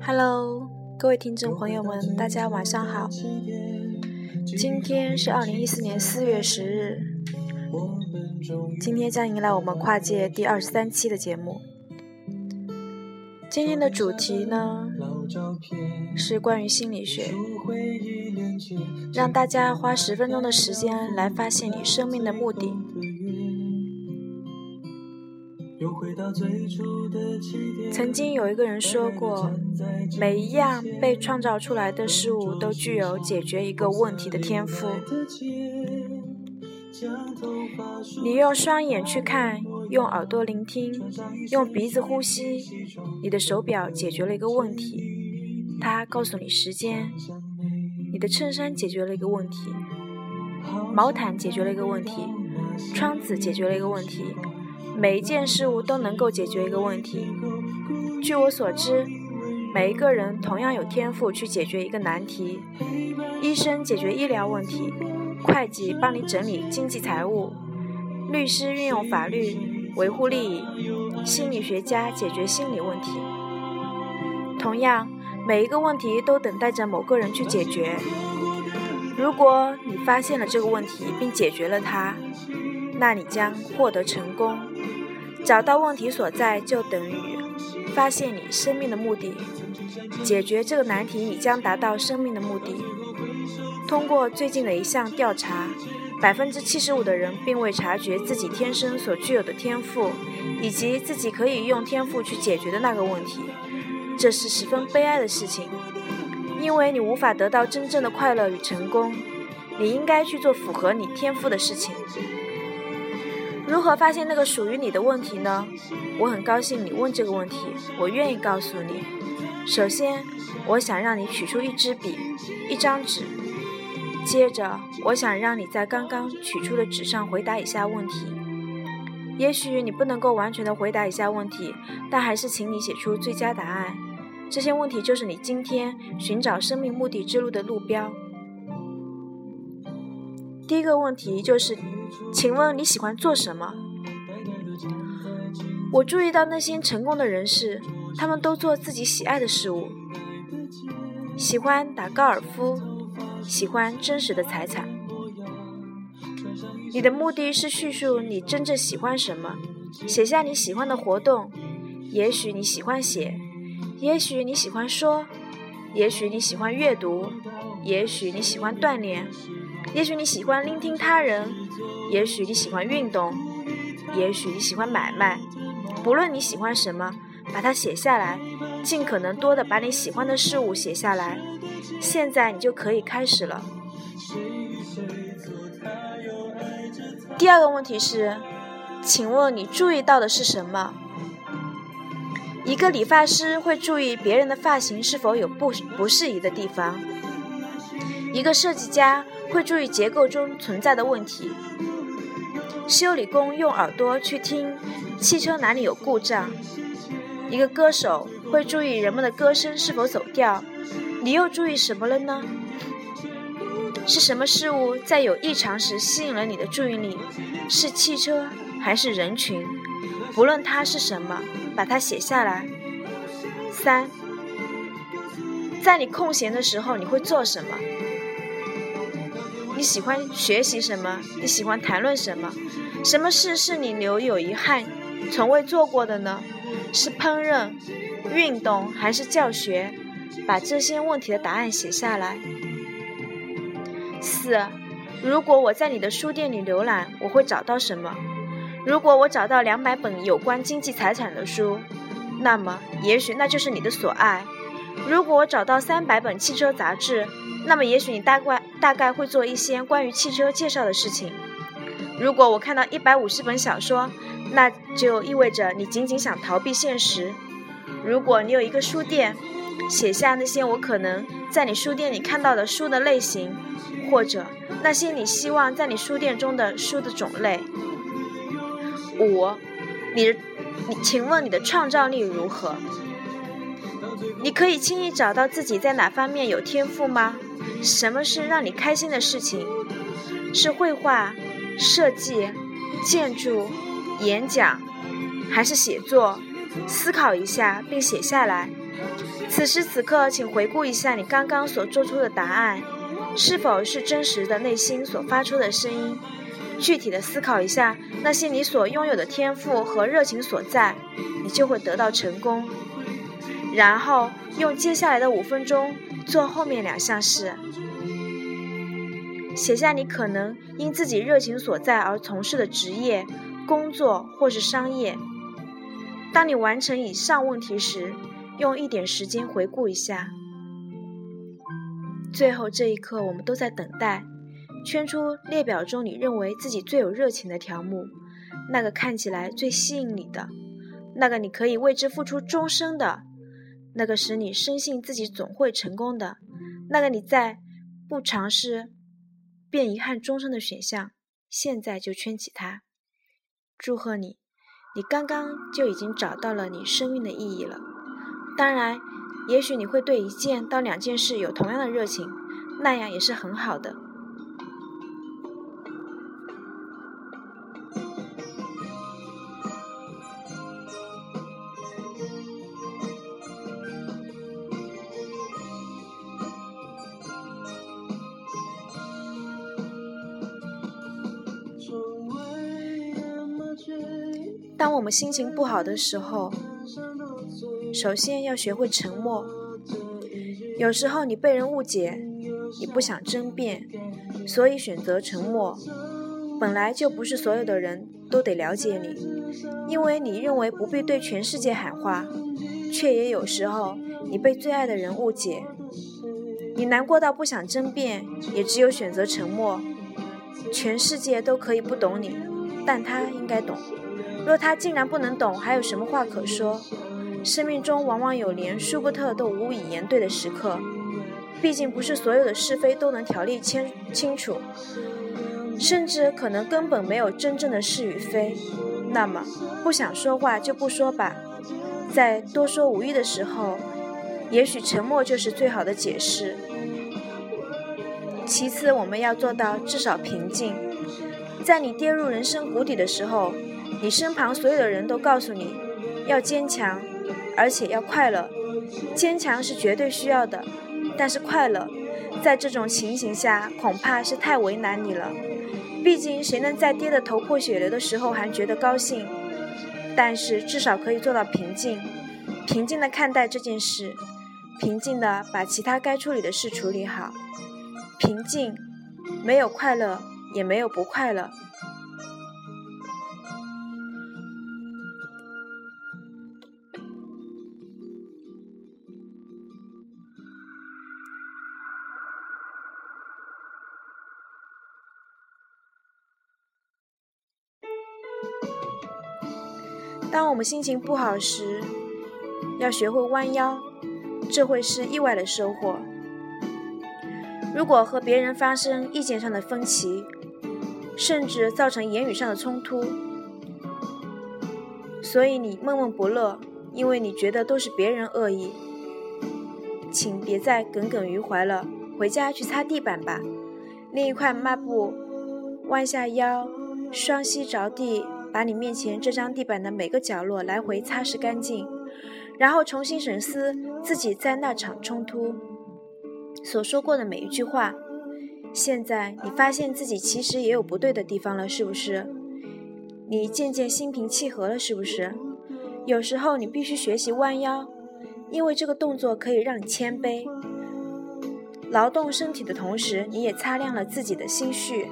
Hello，各位听众朋友们，大家晚上好。今天是二零一四年四月十日，今天将迎来我们跨界第二十三期的节目。今天的主题呢是关于心理学，让大家花十分钟的时间来发现你生命的目的。曾经有一个人说过，每一样被创造出来的事物都具有解决一个问题的天赋。你用双眼去看，用耳朵聆听，用鼻子呼吸。你的手表解决了一个问题，它告诉你时间；你的衬衫解决了一个问题，毛毯解决了一个问题，窗子解决了一个问题。每一件事物都能够解决一个问题。据我所知，每一个人同样有天赋去解决一个难题。医生解决医疗问题，会计帮你整理经济财务，律师运用法律维护利益，心理学家解决心理问题。同样，每一个问题都等待着某个人去解决。如果你发现了这个问题并解决了它，那你将获得成功。找到问题所在，就等于发现你生命的目的。解决这个难题，你将达到生命的目的。通过最近的一项调查，百分之七十五的人并未察觉自己天生所具有的天赋，以及自己可以用天赋去解决的那个问题。这是十分悲哀的事情，因为你无法得到真正的快乐与成功。你应该去做符合你天赋的事情。如何发现那个属于你的问题呢？我很高兴你问这个问题，我愿意告诉你。首先，我想让你取出一支笔、一张纸，接着，我想让你在刚刚取出的纸上回答以下问题。也许你不能够完全的回答以下问题，但还是请你写出最佳答案。这些问题就是你今天寻找生命目的之路的路标。第一个问题就是。请问你喜欢做什么？我注意到那些成功的人士，他们都做自己喜爱的事物，喜欢打高尔夫，喜欢真实的财产。你的目的是叙述你真正喜欢什么，写下你喜欢的活动。也许你喜欢写，也许你喜欢说，也许你喜欢阅读，也许你喜欢锻炼。也许你喜欢聆听他人，也许你喜欢运动，也许你喜欢买卖。不论你喜欢什么，把它写下来，尽可能多的把你喜欢的事物写下来。现在你就可以开始了。第二个问题是，请问你注意到的是什么？一个理发师会注意别人的发型是否有不不适宜的地方。一个设计家。会注意结构中存在的问题。修理工用耳朵去听汽车哪里有故障。一个歌手会注意人们的歌声是否走调。你又注意什么了呢？是什么事物在有异常时吸引了你的注意力？是汽车还是人群？不论它是什么，把它写下来。三，在你空闲的时候，你会做什么？你喜欢学习什么？你喜欢谈论什么？什么事是你留有遗憾、从未做过的呢？是烹饪、运动还是教学？把这些问题的答案写下来。四，如果我在你的书店里浏览，我会找到什么？如果我找到两百本有关经济财产的书，那么也许那就是你的所爱。如果我找到三百本汽车杂志，那么，也许你大概大概会做一些关于汽车介绍的事情。如果我看到一百五十本小说，那就意味着你仅仅想逃避现实。如果你有一个书店，写下那些我可能在你书店里看到的书的类型，或者那些你希望在你书店中的书的种类。五，你，你，请问你的创造力如何？你可以轻易找到自己在哪方面有天赋吗？什么是让你开心的事情？是绘画、设计、建筑、演讲，还是写作？思考一下并写下来。此时此刻，请回顾一下你刚刚所做出的答案，是否是真实的内心所发出的声音？具体的思考一下那些你所拥有的天赋和热情所在，你就会得到成功。然后用接下来的五分钟做后面两项事：写下你可能因自己热情所在而从事的职业、工作或是商业。当你完成以上问题时，用一点时间回顾一下。最后这一刻，我们都在等待，圈出列表中你认为自己最有热情的条目，那个看起来最吸引你的，那个你可以为之付出终生的，那个使你深信自己总会成功的，那个你在不尝试便遗憾终生的选项，现在就圈起它。祝贺你！你刚刚就已经找到了你生命的意义了。当然，也许你会对一件到两件事有同样的热情，那样也是很好的。当我们心情不好的时候，首先要学会沉默。有时候你被人误解，你不想争辩，所以选择沉默。本来就不是所有的人都得了解你，因为你认为不必对全世界喊话，却也有时候你被最爱的人误解。你难过到不想争辩，也只有选择沉默。全世界都可以不懂你，但他应该懂。若他竟然不能懂，还有什么话可说？生命中往往有连舒伯特都无以言对的时刻，毕竟不是所有的是非都能条理清清楚，甚至可能根本没有真正的是与非。那么，不想说话就不说吧，在多说无益的时候，也许沉默就是最好的解释。其次，我们要做到至少平静，在你跌入人生谷底的时候。你身旁所有的人都告诉你，要坚强，而且要快乐。坚强是绝对需要的，但是快乐，在这种情形下恐怕是太为难你了。毕竟，谁能在跌得头破血流的时候还觉得高兴？但是至少可以做到平静，平静地看待这件事，平静地把其他该处理的事处理好。平静，没有快乐，也没有不快乐。当我们心情不好时，要学会弯腰，这会是意外的收获。如果和别人发生意见上的分歧，甚至造成言语上的冲突，所以你闷闷不乐，因为你觉得都是别人恶意，请别再耿耿于怀了，回家去擦地板吧，另一块抹布，弯下腰，双膝着地。把你面前这张地板的每个角落来回擦拭干净，然后重新审视自己在那场冲突所说过的每一句话。现在你发现自己其实也有不对的地方了，是不是？你渐渐心平气和了，是不是？有时候你必须学习弯腰，因为这个动作可以让你谦卑，劳动身体的同时，你也擦亮了自己的心绪，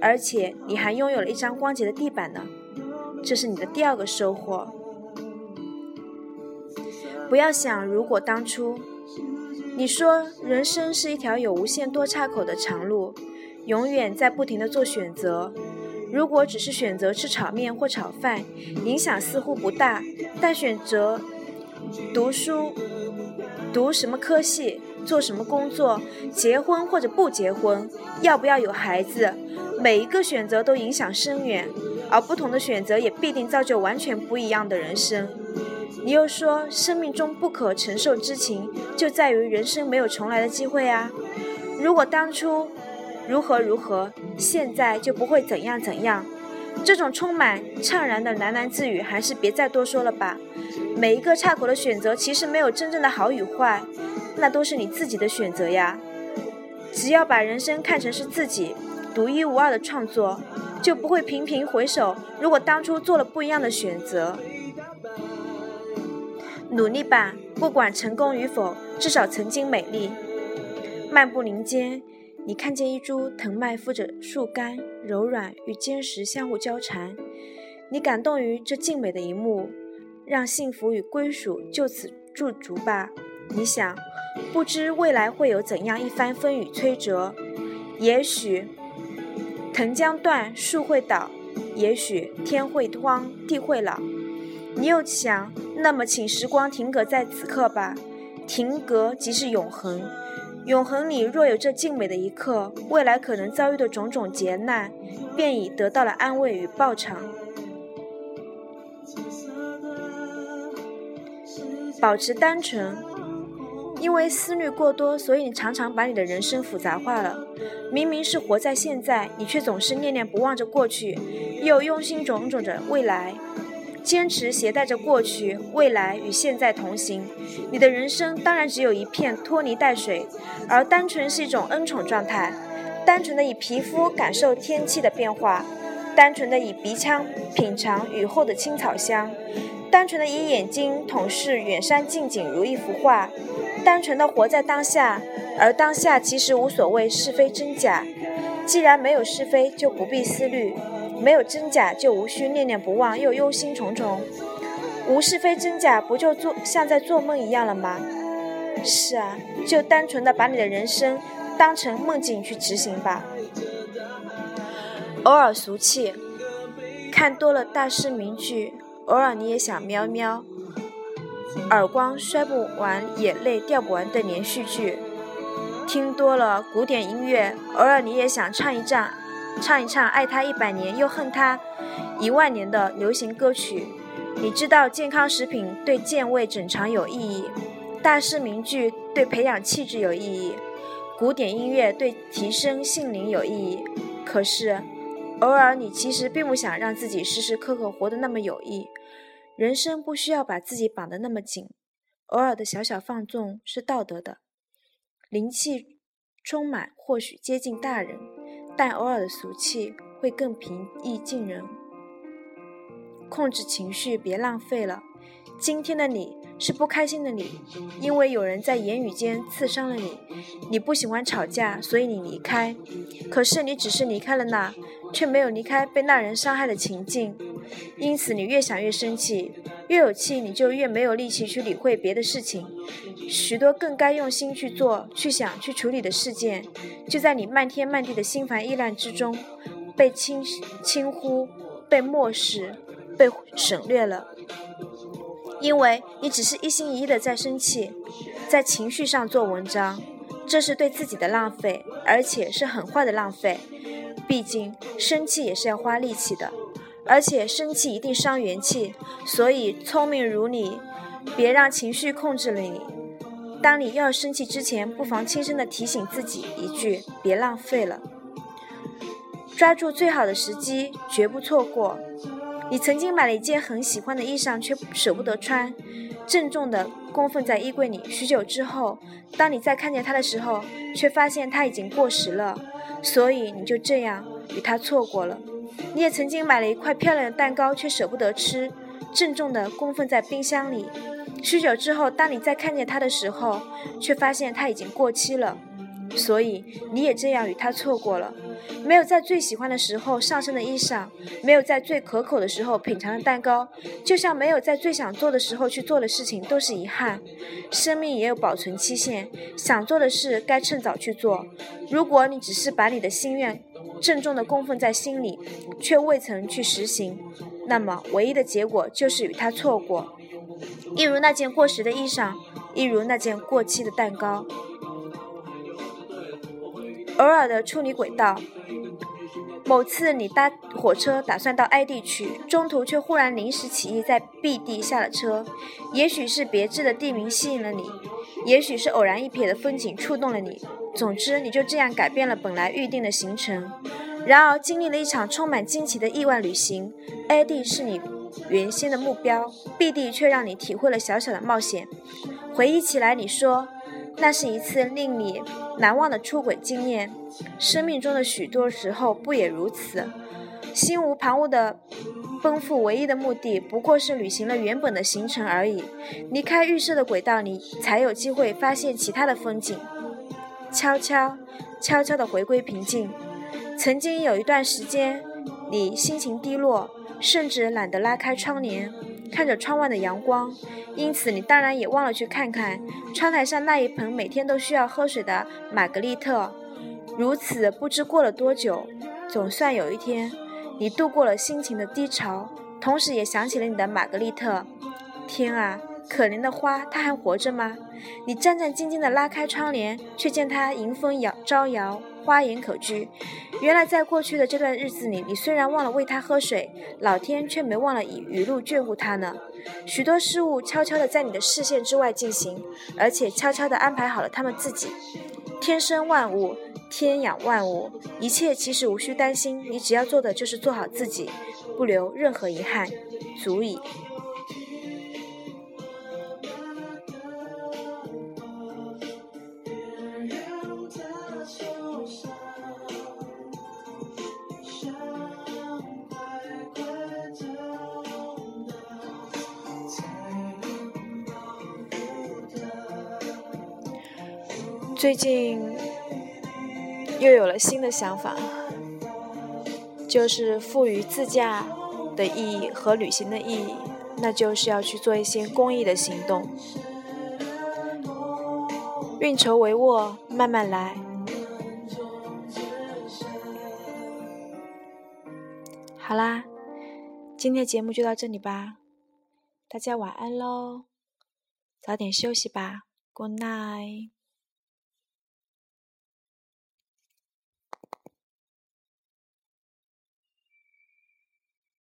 而且你还拥有了一张光洁的地板呢。这是你的第二个收获。不要想，如果当初你说人生是一条有无限多岔口的长路，永远在不停的做选择。如果只是选择吃炒面或炒饭，影响似乎不大；但选择读书、读什么科系、做什么工作、结婚或者不结婚、要不要有孩子，每一个选择都影响深远。而不同的选择也必定造就完全不一样的人生。你又说，生命中不可承受之情，就在于人生没有重来的机会啊！如果当初如何如何，现在就不会怎样怎样。这种充满怅然的喃喃自语，还是别再多说了吧。每一个岔口的选择，其实没有真正的好与坏，那都是你自己的选择呀。只要把人生看成是自己独一无二的创作，就不会频频回首。如果当初做了不一样的选择。努力吧，不管成功与否，至少曾经美丽。漫步林间，你看见一株藤蔓附着树干，柔软与坚实相互交缠。你感动于这静美的一幕，让幸福与归属就此驻足吧。你想，不知未来会有怎样一番风雨摧折，也许藤将断，树会倒，也许天会荒，地会老。你又想，那么请时光停格在此刻吧，停格即是永恒。永恒里若有这静美的一刻，未来可能遭遇的种种劫难，便已得到了安慰与报偿。保持单纯，因为思虑过多，所以你常常把你的人生复杂化了。明明是活在现在，你却总是念念不忘着过去，又忧心忡忡着未来。坚持携带着过去、未来与现在同行，你的人生当然只有一片拖泥带水。而单纯是一种恩宠状态，单纯的以皮肤感受天气的变化，单纯的以鼻腔品尝雨后的青草香，单纯的以眼睛统视远山近景如一幅画，单纯的活在当下。而当下其实无所谓是非真假，既然没有是非，就不必思虑。没有真假，就无需念念不忘，又忧心忡忡。无是非真假，不就做像在做梦一样了吗？是啊，就单纯的把你的人生当成梦境去执行吧。偶尔俗气，看多了大师名句，偶尔你也想喵喵。耳光摔不完，眼泪掉不完的连续剧，听多了古典音乐，偶尔你也想唱一唱。唱一唱爱他一百年又恨他一万年的流行歌曲，你知道健康食品对健胃整肠有意义，大师名句对培养气质有意义，古典音乐对提升性灵有意义。可是，偶尔你其实并不想让自己时时刻刻活得那么有益。人生不需要把自己绑得那么紧，偶尔的小小放纵是道德的。灵气充满，或许接近大人。但偶尔的俗气会更平易近人。控制情绪，别浪费了。今天的你是不开心的你，因为有人在言语间刺伤了你。你不喜欢吵架，所以你离开。可是你只是离开了那，却没有离开被那人伤害的情境。因此你越想越生气，越有气你就越没有力气去理会别的事情。许多更该用心去做、去想、去处理的事件，就在你漫天漫地的心烦意乱之中，被轻轻忽、被漠视、被省略了。因为你只是一心一意的在生气，在情绪上做文章，这是对自己的浪费，而且是很坏的浪费。毕竟生气也是要花力气的，而且生气一定伤元气。所以聪明如你，别让情绪控制了你。当你要生气之前，不妨轻声的提醒自己一句：别浪费了，抓住最好的时机，绝不错过。你曾经买了一件很喜欢的衣裳，却舍不得穿，郑重的供奉在衣柜里。许久之后，当你再看见它的时候，却发现它已经过时了，所以你就这样与它错过了。你也曾经买了一块漂亮的蛋糕，却舍不得吃，郑重的供奉在冰箱里。许久之后，当你再看见它的时候，却发现它已经过期了，所以你也这样与它错过了。没有在最喜欢的时候上身的衣裳，没有在最可口的时候品尝的蛋糕，就像没有在最想做的时候去做的事情，都是遗憾。生命也有保存期限，想做的事该趁早去做。如果你只是把你的心愿郑重地供奉在心里，却未曾去实行，那么唯一的结果就是与他错过。一如那件过时的衣裳，一如那件过期的蛋糕。偶尔的处理轨道，某次你搭火车打算到 A 地去，中途却忽然临时起意在 B 地下了车。也许是别致的地名吸引了你，也许是偶然一瞥的风景触动了你。总之，你就这样改变了本来预定的行程。然而，经历了一场充满惊奇的意外旅行，A 地是你原先的目标，B 地却让你体会了小小的冒险。回忆起来，你说那是一次令你难忘的出轨经验。生命中的许多时候不也如此？心无旁骛的奔赴，唯一的目的不过是履行了原本的行程而已。离开预设的轨道，你才有机会发现其他的风景。悄悄、悄悄地回归平静。曾经有一段时间，你心情低落，甚至懒得拉开窗帘，看着窗外的阳光。因此，你当然也忘了去看看窗台上那一盆每天都需要喝水的玛格丽特。如此，不知过了多久，总算有一天，你度过了心情的低潮，同时也想起了你的玛格丽特。天啊，可怜的花，它还活着吗？你战战兢兢地拉开窗帘，却见它迎风摇招摇，花颜可掬。原来，在过去的这段日子里，你虽然忘了喂它喝水，老天却没忘了以雨露眷顾它呢。许多事物悄悄地在你的视线之外进行，而且悄悄地安排好了它们自己。天生万物，天养万物，一切其实无需担心，你只要做的就是做好自己，不留任何遗憾，足矣。最近又有了新的想法，就是赋予自驾的意义和旅行的意义，那就是要去做一些公益的行动。运筹帷幄，慢慢来。好啦，今天的节目就到这里吧，大家晚安喽，早点休息吧，Good night。